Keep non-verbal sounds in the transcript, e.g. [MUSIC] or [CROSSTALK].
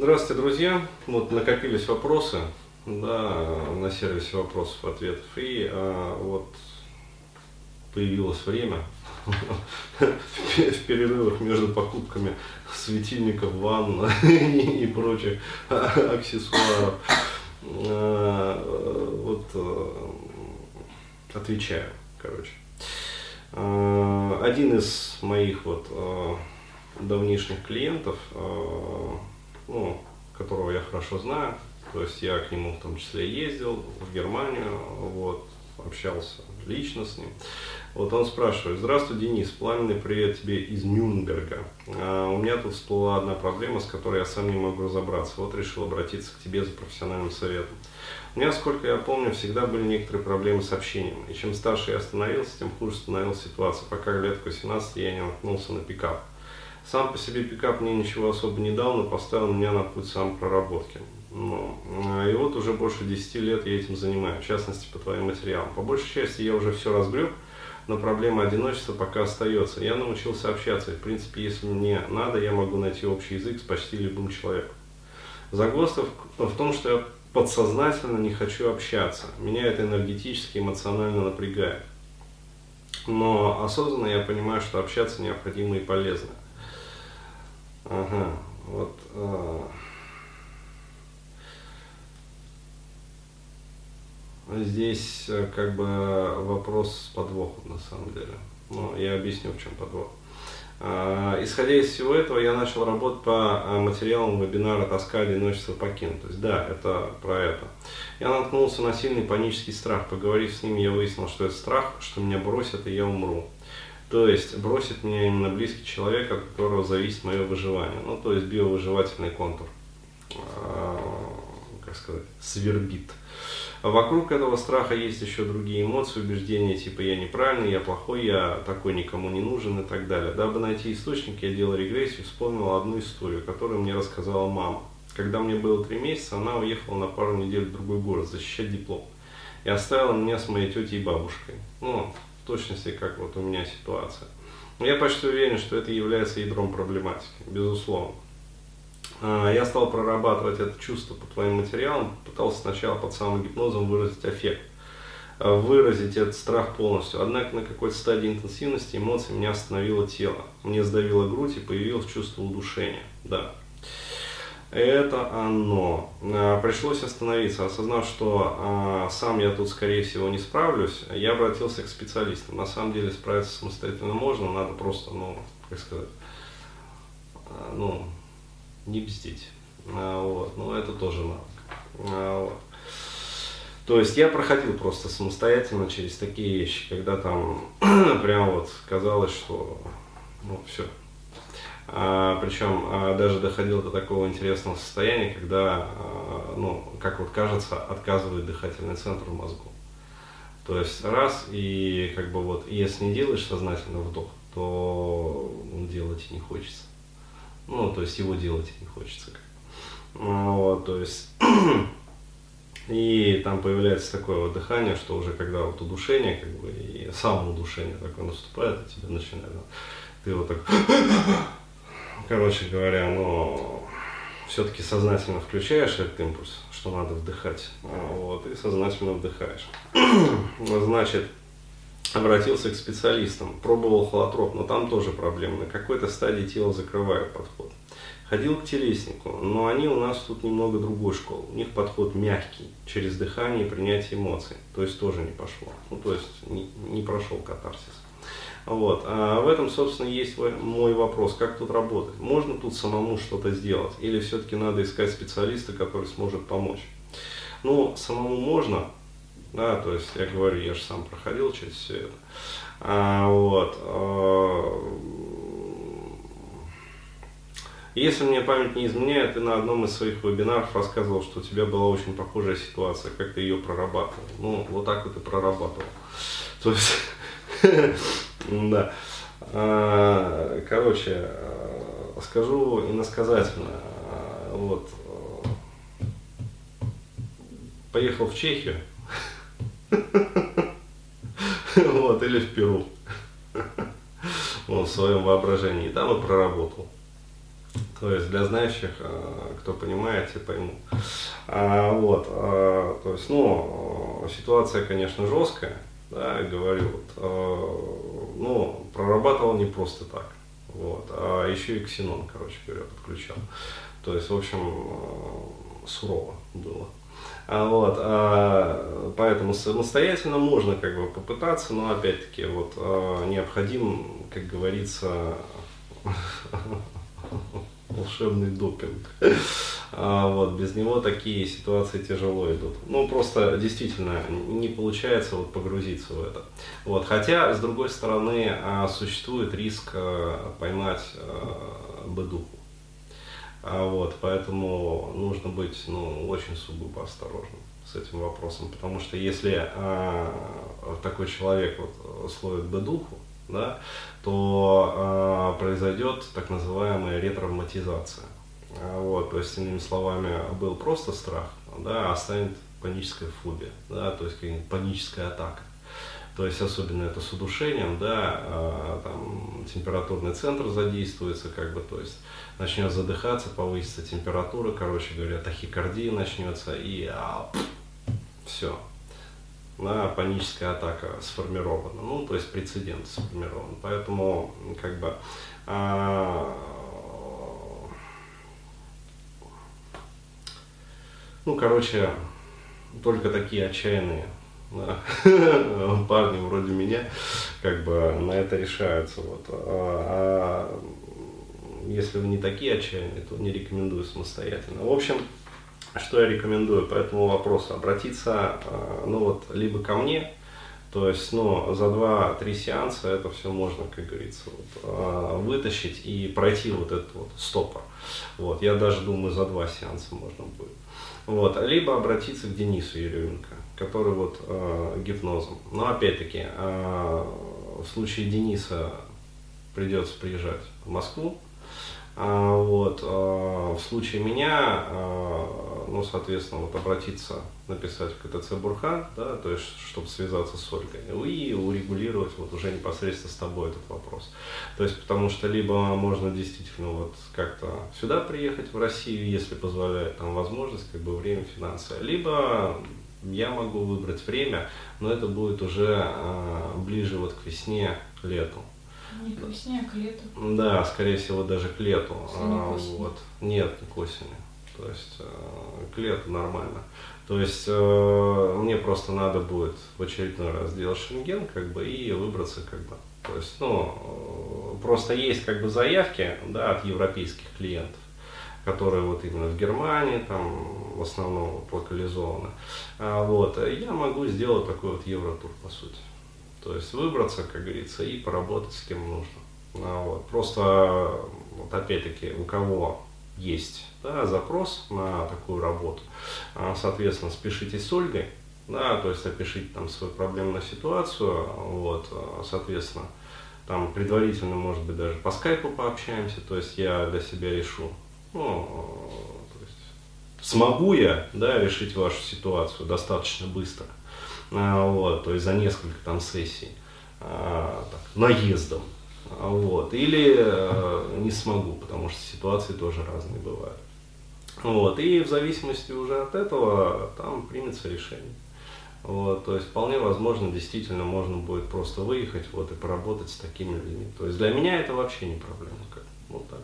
Здравствуйте, друзья. Вот накопились вопросы да, на сервисе вопросов ответов. И а, вот появилось время в перерывах между покупками светильников, ванн и прочих аксессуаров. А, вот а, отвечаю, короче. А, один из моих вот давнишних клиентов, ну, которого я хорошо знаю, то есть я к нему в том числе ездил в Германию, вот, общался лично с ним. Вот он спрашивает, здравствуй, Денис, пламенный привет тебе из Нюрнберга. А, у меня тут всплыла одна проблема, с которой я сам не могу разобраться. Вот решил обратиться к тебе за профессиональным советом. У меня, сколько я помню, всегда были некоторые проблемы с общением. И чем старше я становился, тем хуже становилась ситуация, пока лет к 18 я не наткнулся на пикап. Сам по себе пикап мне ничего особо не дал, но поставил меня на путь самопроработки. Ну, и вот уже больше 10 лет я этим занимаюсь, в частности по твоим материалам. По большей части я уже все разгреб, но проблема одиночества пока остается. Я научился общаться, и в принципе, если мне надо, я могу найти общий язык с почти любым человеком. Загвоздка в том, что я подсознательно не хочу общаться. Меня это энергетически, эмоционально напрягает. Но осознанно я понимаю, что общаться необходимо и полезно. Ага, вот. А... Здесь э, как бы вопрос с подвохом на самом деле. Но я объясню, в чем подвох. А, исходя из всего этого, я начал работать по а, материалам вебинара «Тоска, одиночество, покинут». То есть, да, это про это. Я наткнулся на сильный панический страх. Поговорив с ним, я выяснил, что это страх, что меня бросят и я умру. То есть бросит меня именно близкий человек, от которого зависит мое выживание. Ну, то есть биовыживательный контур. А, как сказать, свербит. А вокруг этого страха есть еще другие эмоции, убеждения, типа я неправильный, я плохой, я такой никому не нужен и так далее. Дабы найти источник, я делал регрессию, вспомнил одну историю, которую мне рассказала мама. Когда мне было три месяца, она уехала на пару недель в другой город защищать диплом. И оставила меня с моей тетей и бабушкой. Ну, точности, как вот у меня ситуация. Я почти уверен, что это является ядром проблематики, безусловно. А, я стал прорабатывать это чувство по твоим материалам, пытался сначала под самогипнозом выразить аффект, а, выразить этот страх полностью. Однако на какой-то стадии интенсивности эмоций меня остановило тело. Мне сдавило грудь и появилось чувство удушения. Да, это оно. А, пришлось остановиться, осознав, что а, сам я тут, скорее всего, не справлюсь, я обратился к специалистам. На самом деле справиться самостоятельно можно, надо просто, ну, как сказать, а, ну, не бздить. Вот. Но это тоже навык. Вот. То есть я проходил просто самостоятельно через такие вещи, когда там [CLEARS THROAT] прям вот казалось, что ну все, а, причем а, даже доходил до такого интересного состояния, когда, а, ну, как вот кажется, отказывает дыхательный центр в мозгу. То есть раз, и как бы вот, если не делаешь сознательно вдох, то делать не хочется. Ну, то есть его делать не хочется. Вот, то есть [CLEARS THROAT] и там появляется такое вот дыхание, что уже когда вот удушение, как бы, и самоудушение такое наступает, и тебе начинает, ты вот так [CLEARS THROAT] короче говоря, но все-таки сознательно включаешь этот импульс, что надо вдыхать, вот, и сознательно вдыхаешь. [CLEARS THROAT] Значит, обратился к специалистам, пробовал холотроп, но там тоже проблемы. На какой-то стадии тело закрывает подход. Ходил к телеснику, но они у нас тут немного другой школы. У них подход мягкий, через дыхание и принятие эмоций. То есть тоже не пошло. Ну, то есть не, не прошел катарсис. Вот. А в этом, собственно, есть мой вопрос, как тут работать. Можно тут самому что-то сделать или все-таки надо искать специалиста, который сможет помочь? Ну, самому можно, да, то есть я говорю, я же сам проходил через все это. А, вот. А, если мне память не изменяет, ты на одном из своих вебинаров рассказывал, что у тебя была очень похожая ситуация, как ты ее прорабатывал. Ну, вот так вот и прорабатывал. То есть [LAUGHS] Да. А, короче, а, скажу иносказательно. А, вот. Поехал в Чехию. [LAUGHS] Вот, или в Перу. [LAUGHS] Вот, в своем воображении. Там и проработал. То есть для знающих, э, кто понимает, те поймут. А, вот, а, то есть, ну, ситуация, конечно, жесткая, да, говорю, вот, ну, прорабатывал не просто так, вот, а еще и ксенон, короче говоря, подключал. То есть, в общем, сурово было. А, вот, а, поэтому самостоятельно можно как бы попытаться, но опять-таки вот а, необходим, как говорится, [LAUGHS] волшебный допинг. А, вот, без него такие ситуации тяжело идут. Ну, просто действительно не получается вот погрузиться в это. Вот, хотя, с другой стороны, а, существует риск а, поймать а, бедуху. А вот, поэтому нужно быть ну, очень сугубо осторожным с этим вопросом, потому что если такой человек вот, словит бедуху, да, то а, произойдет так называемая ретравматизация. А, вот, то есть, иными словами, был просто страх, да, а станет паническая фобия, да, то есть паническая атака. То есть особенно это с удушением, да, а, там температурный центр задействуется, как бы, то есть начнет задыхаться, повысится температура, короче говоря, тахикардия начнется и а, все, да, паническая атака сформирована, ну, то есть прецедент сформирован. Поэтому, как бы, а, ну, короче, только такие отчаянные да, [LAUGHS] парни вроде меня, как бы на это решаются. Вот. А, а если вы не такие отчаянные, то не рекомендую самостоятельно. В общем, что я рекомендую по этому вопросу? Обратиться, а, ну вот, либо ко мне, то есть, ну, за 2-3 сеанса это все можно, как говорится, вот, а, вытащить и пройти вот этот вот стопор. Вот, я даже думаю, за два сеанса можно будет. Вот, либо обратиться к Денису Еременко который вот э, гипнозом. Но опять-таки, э, в случае Дениса придется приезжать в Москву. А, вот, а, в случае меня, а, ну, соответственно, вот обратиться, написать в КТЦ Бурхан, да, то есть, чтобы связаться с Ольгой, и урегулировать вот уже непосредственно с тобой этот вопрос. То есть, потому что либо можно действительно вот как-то сюда приехать, в Россию, если позволяет там возможность, как бы время, финансы, либо я могу выбрать время, но это будет уже ближе вот к весне, лету. Не к весне, а к лету. Да, скорее всего, даже к лету. А, вот. Нет, не к осени. То есть а, к лету нормально. То есть э, мне просто надо будет в очередной раз сделать шенген, как бы, и выбраться, как бы. То есть, ну, э, просто есть как бы заявки, да, от европейских клиентов которые вот именно в Германии там в основном локализованы. А, вот, я могу сделать такой вот евротур по сути. То есть выбраться, как говорится, и поработать с кем нужно. А, вот. Просто, вот опять-таки, у кого есть да, запрос на такую работу, а, соответственно, спешите с Ольгой, да, то есть опишите там свою проблемную ситуацию, вот, соответственно, там предварительно, может быть, даже по скайпу пообщаемся, то есть я для себя решу, ну, то есть, смогу я да, решить вашу ситуацию достаточно быстро, а, вот, то есть за несколько там сессий, а, так, наездом, а, вот, или а, не смогу, потому что ситуации тоже разные бывают. Вот, и в зависимости уже от этого там примется решение. Вот, то есть вполне возможно, действительно можно будет просто выехать вот, и поработать с такими людьми. То есть для меня это вообще не проблема. Как, вот так.